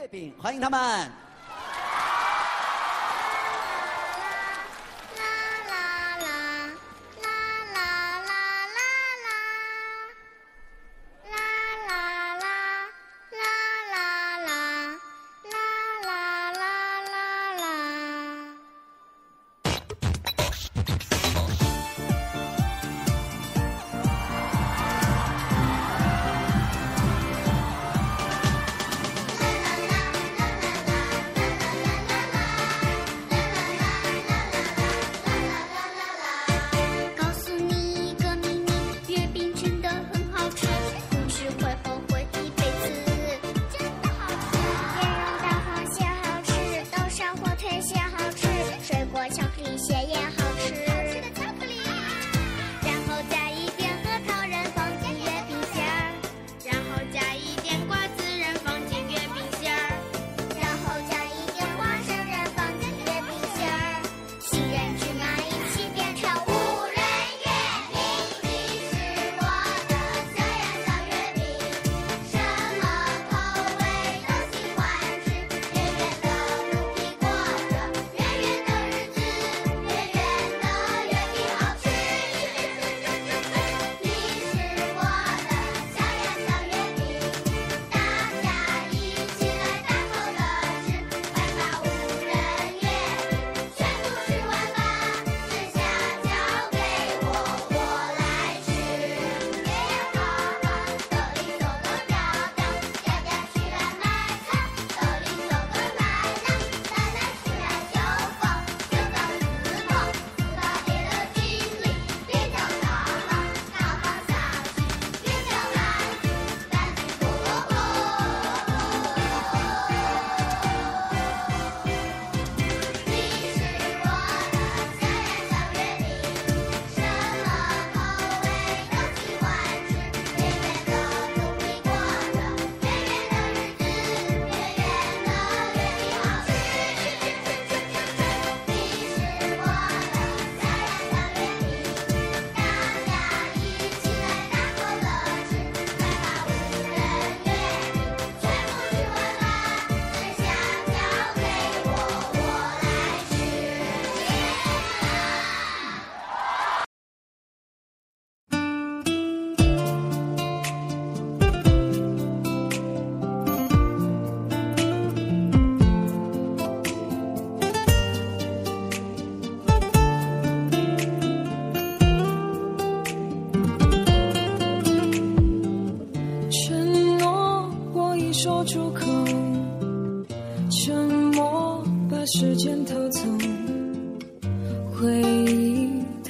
月饼欢迎他们。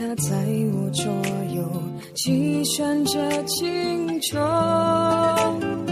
它在我左右计算着情仇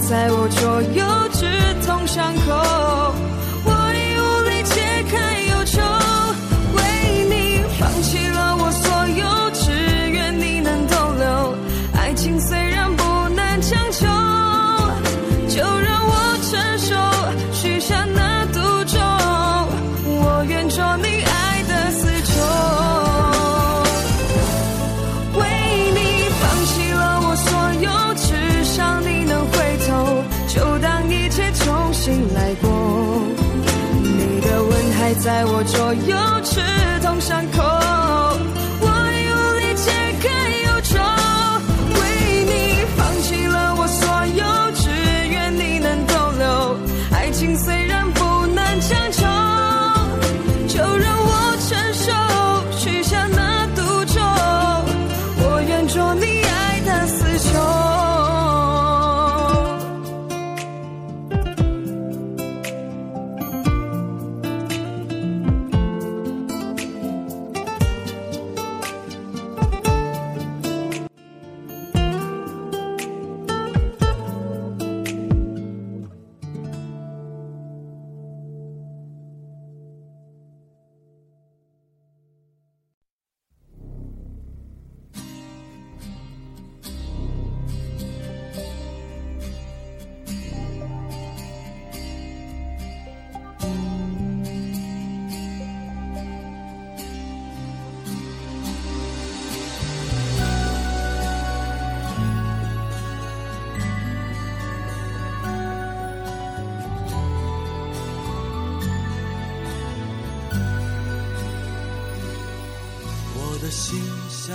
在我左右，直痛伤口。我左右，刺痛伤口。我已无力解开忧愁，为你放弃了我所有，只愿你能逗留。爱情虽然不能强求，就让我承受，许下那赌咒。我愿做你爱的死囚。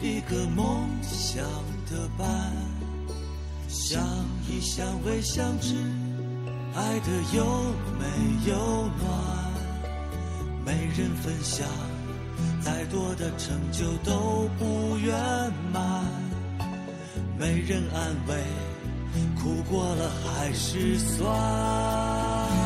一个梦想的伴？相依相偎相知，爱的有没有暖？没人分享，再多的成就都不圆满。没人安慰，哭过了还是酸。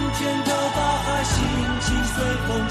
的，